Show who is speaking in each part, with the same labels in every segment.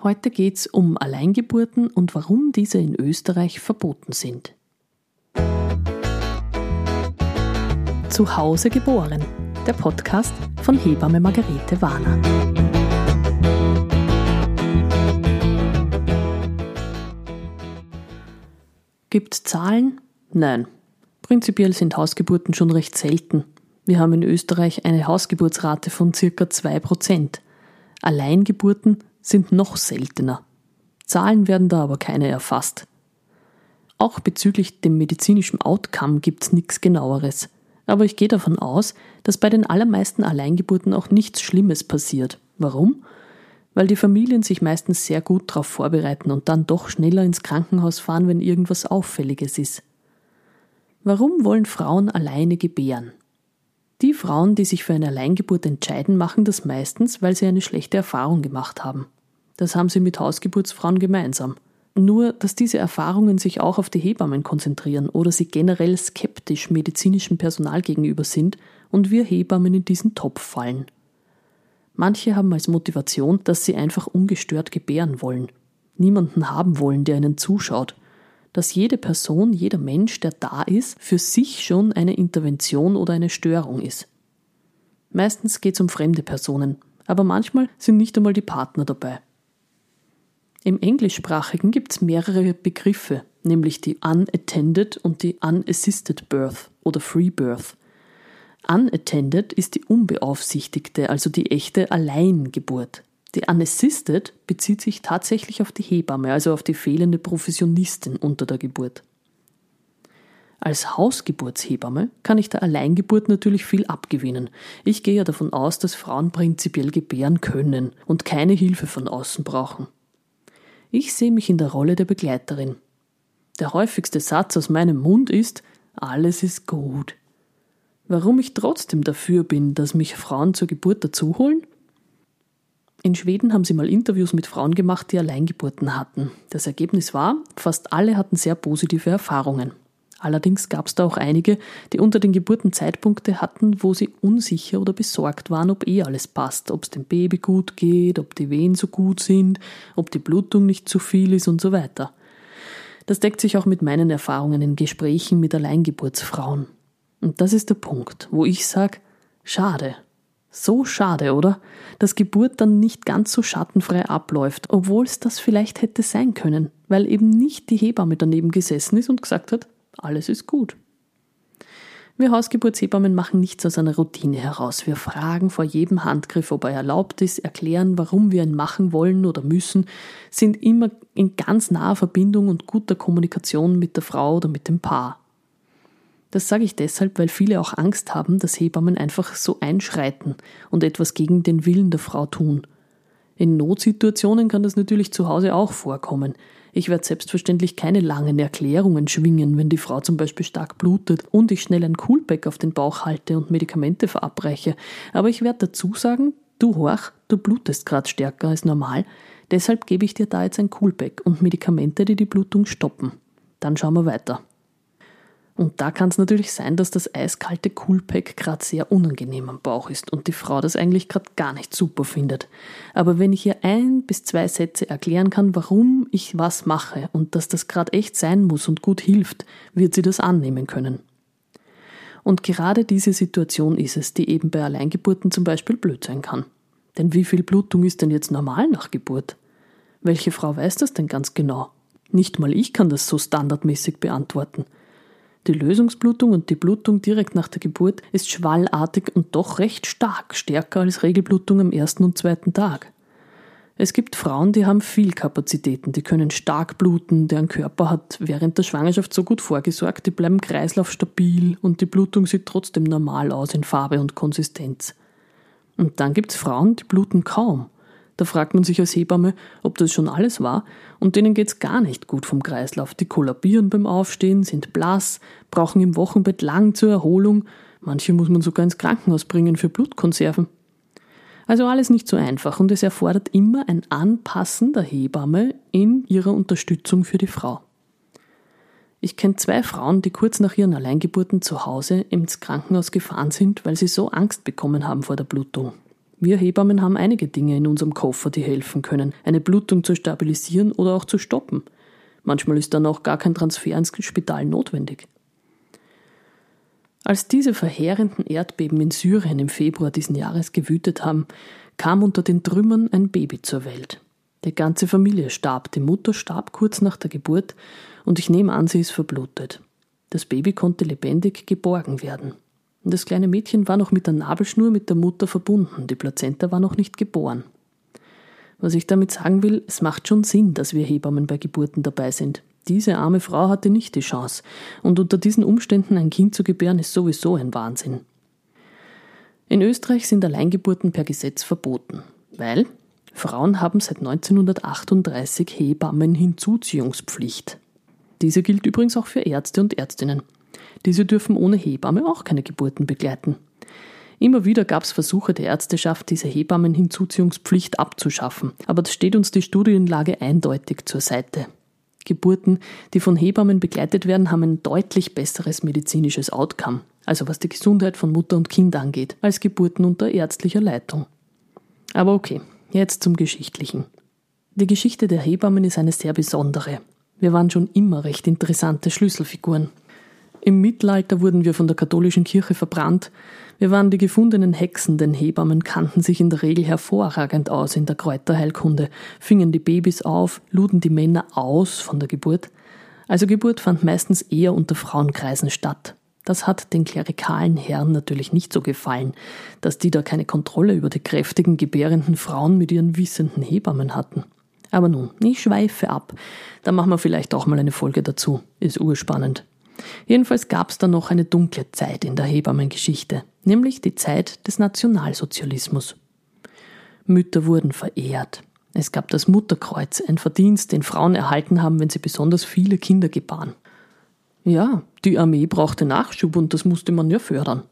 Speaker 1: Heute geht es um Alleingeburten und warum diese in Österreich verboten sind. Zu Hause geboren, der Podcast von Hebamme Margarete Warner. Gibt es Zahlen? Nein. Prinzipiell sind Hausgeburten schon recht selten. Wir haben in Österreich eine Hausgeburtsrate von circa 2%. Alleingeburten sind noch seltener. Zahlen werden da aber keine erfasst. Auch bezüglich dem medizinischen Outcome gibt's nichts genaueres. Aber ich gehe davon aus, dass bei den allermeisten Alleingeburten auch nichts Schlimmes passiert. Warum? Weil die Familien sich meistens sehr gut darauf vorbereiten und dann doch schneller ins Krankenhaus fahren, wenn irgendwas Auffälliges ist. Warum wollen Frauen alleine gebären? Die Frauen, die sich für eine Alleingeburt entscheiden, machen das meistens, weil sie eine schlechte Erfahrung gemacht haben. Das haben sie mit Hausgeburtsfrauen gemeinsam. Nur, dass diese Erfahrungen sich auch auf die Hebammen konzentrieren oder sie generell skeptisch medizinischem Personal gegenüber sind und wir Hebammen in diesen Topf fallen. Manche haben als Motivation, dass sie einfach ungestört gebären wollen, niemanden haben wollen, der ihnen zuschaut, dass jede Person, jeder Mensch, der da ist, für sich schon eine Intervention oder eine Störung ist. Meistens geht es um fremde Personen, aber manchmal sind nicht einmal die Partner dabei. Im Englischsprachigen gibt es mehrere Begriffe, nämlich die Unattended und die Unassisted Birth oder Free Birth. Unattended ist die unbeaufsichtigte, also die echte Alleingeburt. Die Unassisted bezieht sich tatsächlich auf die Hebamme, also auf die fehlende Professionistin unter der Geburt. Als Hausgeburtshebamme kann ich der Alleingeburt natürlich viel abgewinnen. Ich gehe ja davon aus, dass Frauen prinzipiell gebären können und keine Hilfe von außen brauchen. Ich sehe mich in der Rolle der Begleiterin. Der häufigste Satz aus meinem Mund ist, alles ist gut. Warum ich trotzdem dafür bin, dass mich Frauen zur Geburt dazuholen? In Schweden haben sie mal Interviews mit Frauen gemacht, die Alleingeburten hatten. Das Ergebnis war, fast alle hatten sehr positive Erfahrungen. Allerdings gab es da auch einige, die unter den Geburten Zeitpunkte hatten, wo sie unsicher oder besorgt waren, ob eh alles passt, ob es dem Baby gut geht, ob die Wehen so gut sind, ob die Blutung nicht zu viel ist und so weiter. Das deckt sich auch mit meinen Erfahrungen in Gesprächen mit Alleingeburtsfrauen. Und das ist der Punkt, wo ich sage, schade. So schade, oder? Dass Geburt dann nicht ganz so schattenfrei abläuft, obwohl es das vielleicht hätte sein können, weil eben nicht die Hebamme daneben gesessen ist und gesagt hat, alles ist gut. Wir Hausgeburtshebammen machen nichts aus einer Routine heraus. Wir fragen vor jedem Handgriff, ob er erlaubt ist, erklären, warum wir ihn machen wollen oder müssen, sind immer in ganz naher Verbindung und guter Kommunikation mit der Frau oder mit dem Paar. Das sage ich deshalb, weil viele auch Angst haben, dass Hebammen einfach so einschreiten und etwas gegen den Willen der Frau tun. In Notsituationen kann das natürlich zu Hause auch vorkommen. Ich werde selbstverständlich keine langen Erklärungen schwingen, wenn die Frau zum Beispiel stark blutet und ich schnell ein Coolback auf den Bauch halte und Medikamente verabreiche. Aber ich werde dazu sagen, du horch, du blutest gerade stärker als normal, deshalb gebe ich dir da jetzt ein Coolback und Medikamente, die die Blutung stoppen. Dann schauen wir weiter. Und da kann es natürlich sein, dass das eiskalte Coolpack gerade sehr unangenehm am Bauch ist und die Frau das eigentlich gerade gar nicht super findet. Aber wenn ich ihr ein bis zwei Sätze erklären kann, warum ich was mache und dass das gerade echt sein muss und gut hilft, wird sie das annehmen können. Und gerade diese Situation ist es, die eben bei Alleingeburten zum Beispiel blöd sein kann. Denn wie viel Blutung ist denn jetzt normal nach Geburt? Welche Frau weiß das denn ganz genau? Nicht mal ich kann das so standardmäßig beantworten. Die Lösungsblutung und die Blutung direkt nach der Geburt ist schwallartig und doch recht stark, stärker als Regelblutung am ersten und zweiten Tag. Es gibt Frauen, die haben viel Kapazitäten, die können stark bluten, deren Körper hat während der Schwangerschaft so gut vorgesorgt, die bleiben kreislaufstabil und die Blutung sieht trotzdem normal aus in Farbe und Konsistenz. Und dann gibt es Frauen, die bluten kaum. Da fragt man sich als Hebamme, ob das schon alles war, und denen geht's gar nicht gut vom Kreislauf. Die kollabieren beim Aufstehen, sind blass, brauchen im Wochenbett lang zur Erholung, manche muss man sogar ins Krankenhaus bringen für Blutkonserven. Also alles nicht so einfach und es erfordert immer ein Anpassen der Hebamme in ihrer Unterstützung für die Frau. Ich kenne zwei Frauen, die kurz nach ihren Alleingeburten zu Hause ins Krankenhaus gefahren sind, weil sie so Angst bekommen haben vor der Blutung. Wir Hebammen haben einige Dinge in unserem Koffer, die helfen können, eine Blutung zu stabilisieren oder auch zu stoppen. Manchmal ist dann auch gar kein Transfer ins Spital notwendig. Als diese verheerenden Erdbeben in Syrien im Februar diesen Jahres gewütet haben, kam unter den Trümmern ein Baby zur Welt. Die ganze Familie starb, die Mutter starb kurz nach der Geburt und ich nehme an, sie ist verblutet. Das Baby konnte lebendig geborgen werden. Und das kleine Mädchen war noch mit der Nabelschnur mit der Mutter verbunden, die Plazenta war noch nicht geboren. Was ich damit sagen will, es macht schon Sinn, dass wir Hebammen bei Geburten dabei sind. Diese arme Frau hatte nicht die Chance, und unter diesen Umständen ein Kind zu gebären, ist sowieso ein Wahnsinn. In Österreich sind Alleingeburten per Gesetz verboten, weil Frauen haben seit 1938 Hebammen Hinzuziehungspflicht. Diese gilt übrigens auch für Ärzte und Ärztinnen. Diese dürfen ohne Hebamme auch keine Geburten begleiten. Immer wieder gab es Versuche der Ärzteschaft, diese Hebammenhinzuziehungspflicht abzuschaffen, aber das steht uns die Studienlage eindeutig zur Seite. Geburten, die von Hebammen begleitet werden, haben ein deutlich besseres medizinisches Outcome, also was die Gesundheit von Mutter und Kind angeht, als Geburten unter ärztlicher Leitung. Aber okay, jetzt zum Geschichtlichen. Die Geschichte der Hebammen ist eine sehr besondere. Wir waren schon immer recht interessante Schlüsselfiguren. Im Mittelalter wurden wir von der katholischen Kirche verbrannt. Wir waren die gefundenen Hexen, denn Hebammen kannten sich in der Regel hervorragend aus in der Kräuterheilkunde, fingen die Babys auf, luden die Männer aus von der Geburt. Also Geburt fand meistens eher unter Frauenkreisen statt. Das hat den klerikalen Herren natürlich nicht so gefallen, dass die da keine Kontrolle über die kräftigen, gebärenden Frauen mit ihren wissenden Hebammen hatten. Aber nun, ich schweife ab. Da machen wir vielleicht auch mal eine Folge dazu. Ist urspannend. Jedenfalls gab es da noch eine dunkle Zeit in der Hebammengeschichte, nämlich die Zeit des Nationalsozialismus. Mütter wurden verehrt. Es gab das Mutterkreuz, ein Verdienst, den Frauen erhalten haben, wenn sie besonders viele Kinder gebaren. Ja, die Armee brauchte Nachschub und das musste man ja fördern.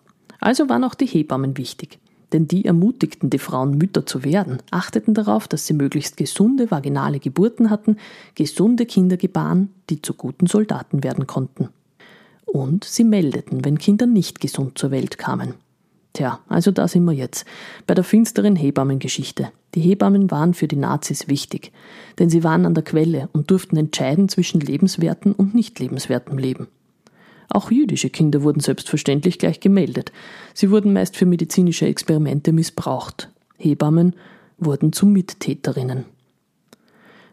Speaker 1: Also waren auch die Hebammen wichtig. Denn die ermutigten die Frauen, Mütter zu werden, achteten darauf, dass sie möglichst gesunde vaginale Geburten hatten, gesunde Kinder gebaren, die zu guten Soldaten werden konnten und sie meldeten, wenn Kinder nicht gesund zur Welt kamen. Tja, also da sind wir jetzt, bei der finsteren Hebammengeschichte. Die Hebammen waren für die Nazis wichtig, denn sie waren an der Quelle und durften entscheiden zwischen lebenswerten und nicht lebenswertem Leben. Auch jüdische Kinder wurden selbstverständlich gleich gemeldet. Sie wurden meist für medizinische Experimente missbraucht. Hebammen wurden zu Mittäterinnen.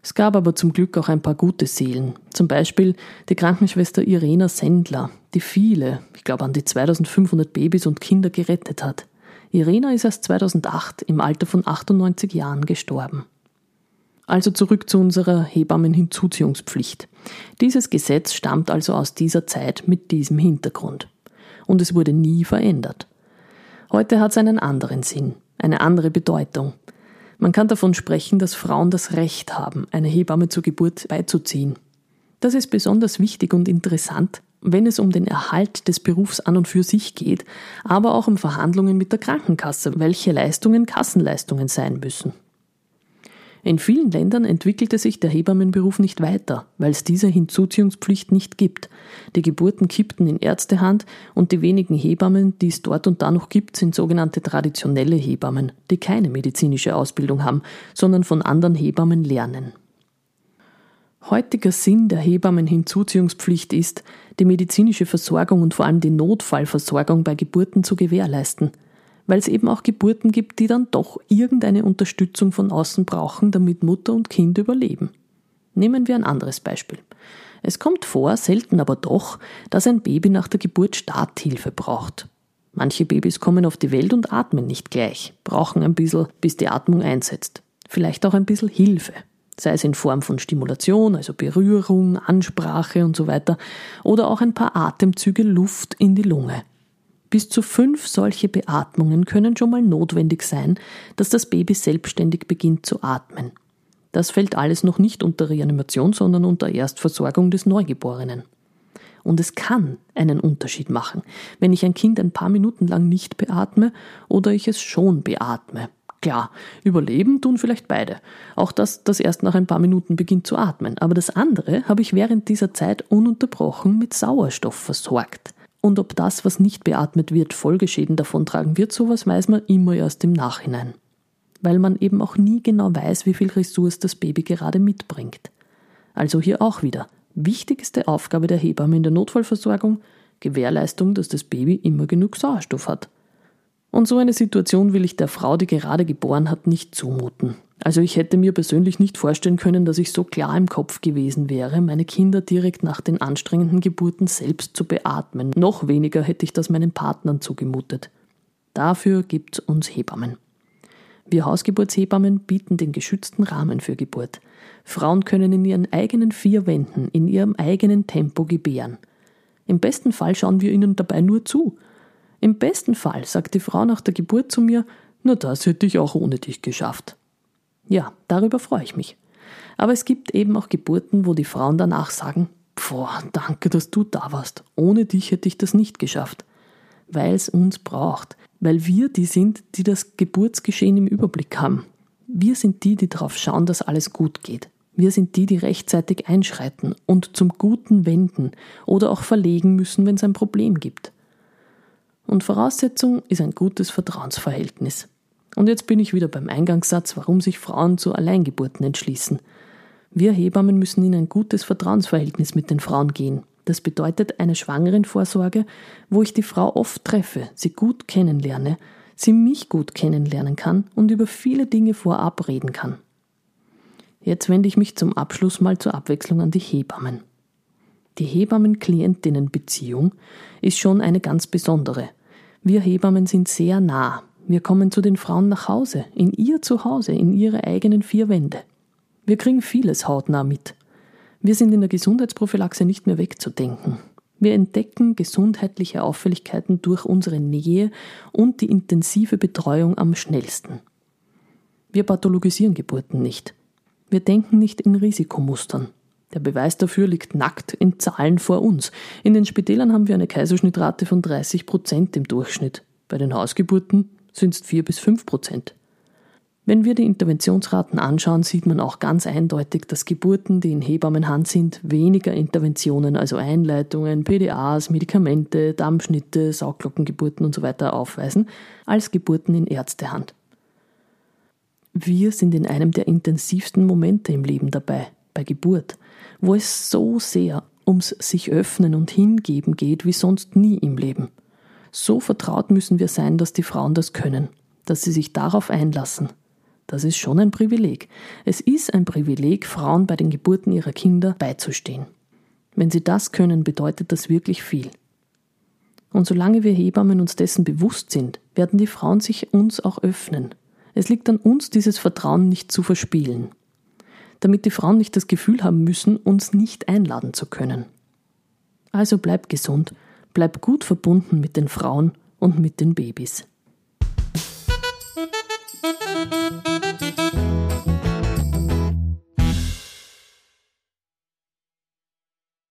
Speaker 1: Es gab aber zum Glück auch ein paar gute Seelen. Zum Beispiel die Krankenschwester Irena Sendler, die viele, ich glaube an die 2500 Babys und Kinder gerettet hat. Irena ist erst 2008 im Alter von 98 Jahren gestorben. Also zurück zu unserer Hebammenhinzuziehungspflicht. Dieses Gesetz stammt also aus dieser Zeit mit diesem Hintergrund. Und es wurde nie verändert. Heute hat es einen anderen Sinn, eine andere Bedeutung. Man kann davon sprechen, dass Frauen das Recht haben, eine Hebamme zur Geburt beizuziehen. Das ist besonders wichtig und interessant, wenn es um den Erhalt des Berufs an und für sich geht, aber auch um Verhandlungen mit der Krankenkasse, welche Leistungen Kassenleistungen sein müssen. In vielen Ländern entwickelte sich der Hebammenberuf nicht weiter, weil es diese Hinzuziehungspflicht nicht gibt. Die Geburten kippten in Ärztehand und die wenigen Hebammen, die es dort und da noch gibt, sind sogenannte traditionelle Hebammen, die keine medizinische Ausbildung haben, sondern von anderen Hebammen lernen. Heutiger Sinn der Hebammenhinzuziehungspflicht ist, die medizinische Versorgung und vor allem die Notfallversorgung bei Geburten zu gewährleisten – weil es eben auch Geburten gibt, die dann doch irgendeine Unterstützung von außen brauchen, damit Mutter und Kind überleben. Nehmen wir ein anderes Beispiel. Es kommt vor, selten aber doch, dass ein Baby nach der Geburt Starthilfe braucht. Manche Babys kommen auf die Welt und atmen nicht gleich, brauchen ein bisschen, bis die Atmung einsetzt. Vielleicht auch ein bisschen Hilfe, sei es in Form von Stimulation, also Berührung, Ansprache und so weiter, oder auch ein paar Atemzüge Luft in die Lunge. Bis zu fünf solche Beatmungen können schon mal notwendig sein, dass das Baby selbstständig beginnt zu atmen. Das fällt alles noch nicht unter Reanimation, sondern unter Erstversorgung des Neugeborenen. Und es kann einen Unterschied machen, wenn ich ein Kind ein paar Minuten lang nicht beatme oder ich es schon beatme. Klar, überleben tun vielleicht beide. Auch das, das erst nach ein paar Minuten beginnt zu atmen. Aber das andere habe ich während dieser Zeit ununterbrochen mit Sauerstoff versorgt. Und ob das, was nicht beatmet wird, Folgeschäden davontragen wird, sowas weiß man immer erst im Nachhinein. weil man eben auch nie genau weiß, wie viel Ressource das Baby gerade mitbringt. Also hier auch wieder. Wichtigste Aufgabe der Hebamme in der Notfallversorgung, Gewährleistung, dass das Baby immer genug Sauerstoff hat. Und so eine Situation will ich der Frau, die gerade geboren hat, nicht zumuten. Also ich hätte mir persönlich nicht vorstellen können, dass ich so klar im Kopf gewesen wäre, meine Kinder direkt nach den anstrengenden Geburten selbst zu beatmen. Noch weniger hätte ich das meinen Partnern zugemutet. Dafür gibt's uns Hebammen. Wir Hausgeburtshebammen bieten den geschützten Rahmen für Geburt. Frauen können in ihren eigenen vier Wänden, in ihrem eigenen Tempo gebären. Im besten Fall schauen wir ihnen dabei nur zu. Im besten Fall sagt die Frau nach der Geburt zu mir, na das hätte ich auch ohne dich geschafft. Ja, darüber freue ich mich. Aber es gibt eben auch Geburten, wo die Frauen danach sagen, boah, danke, dass du da warst. Ohne dich hätte ich das nicht geschafft. Weil es uns braucht. Weil wir die sind, die das Geburtsgeschehen im Überblick haben. Wir sind die, die darauf schauen, dass alles gut geht. Wir sind die, die rechtzeitig einschreiten und zum Guten wenden oder auch verlegen müssen, wenn es ein Problem gibt. Und Voraussetzung ist ein gutes Vertrauensverhältnis. Und jetzt bin ich wieder beim Eingangssatz, warum sich Frauen zu Alleingeburten entschließen. Wir Hebammen müssen in ein gutes Vertrauensverhältnis mit den Frauen gehen. Das bedeutet eine Schwangerenvorsorge, wo ich die Frau oft treffe, sie gut kennenlerne, sie mich gut kennenlernen kann und über viele Dinge vorab reden kann. Jetzt wende ich mich zum Abschluss mal zur Abwechslung an die Hebammen. Die Hebammen-Klientinnen-Beziehung ist schon eine ganz besondere. Wir Hebammen sind sehr nah. Wir kommen zu den Frauen nach Hause, in ihr Zuhause, in ihre eigenen vier Wände. Wir kriegen vieles hautnah mit. Wir sind in der Gesundheitsprophylaxe nicht mehr wegzudenken. Wir entdecken gesundheitliche Auffälligkeiten durch unsere Nähe und die intensive Betreuung am schnellsten. Wir pathologisieren Geburten nicht. Wir denken nicht in Risikomustern. Der Beweis dafür liegt nackt in Zahlen vor uns. In den Spitälern haben wir eine Kaiserschnittrate von 30 Prozent im Durchschnitt. Bei den Hausgeburten sind es 4 bis 5 Prozent. Wenn wir die Interventionsraten anschauen, sieht man auch ganz eindeutig, dass Geburten, die in Hebammenhand sind, weniger Interventionen, also Einleitungen, PDAs, Medikamente, Dammschnitte, Sauglockengeburten usw. So aufweisen, als Geburten in Ärztehand. Wir sind in einem der intensivsten Momente im Leben dabei, bei Geburt, wo es so sehr ums sich öffnen und hingeben geht wie sonst nie im Leben. So vertraut müssen wir sein, dass die Frauen das können, dass sie sich darauf einlassen. Das ist schon ein Privileg. Es ist ein Privileg, Frauen bei den Geburten ihrer Kinder beizustehen. Wenn sie das können, bedeutet das wirklich viel. Und solange wir Hebammen uns dessen bewusst sind, werden die Frauen sich uns auch öffnen, es liegt an uns, dieses Vertrauen nicht zu verspielen, damit die Frauen nicht das Gefühl haben müssen, uns nicht einladen zu können. Also bleib gesund, bleib gut verbunden mit den Frauen und mit den Babys.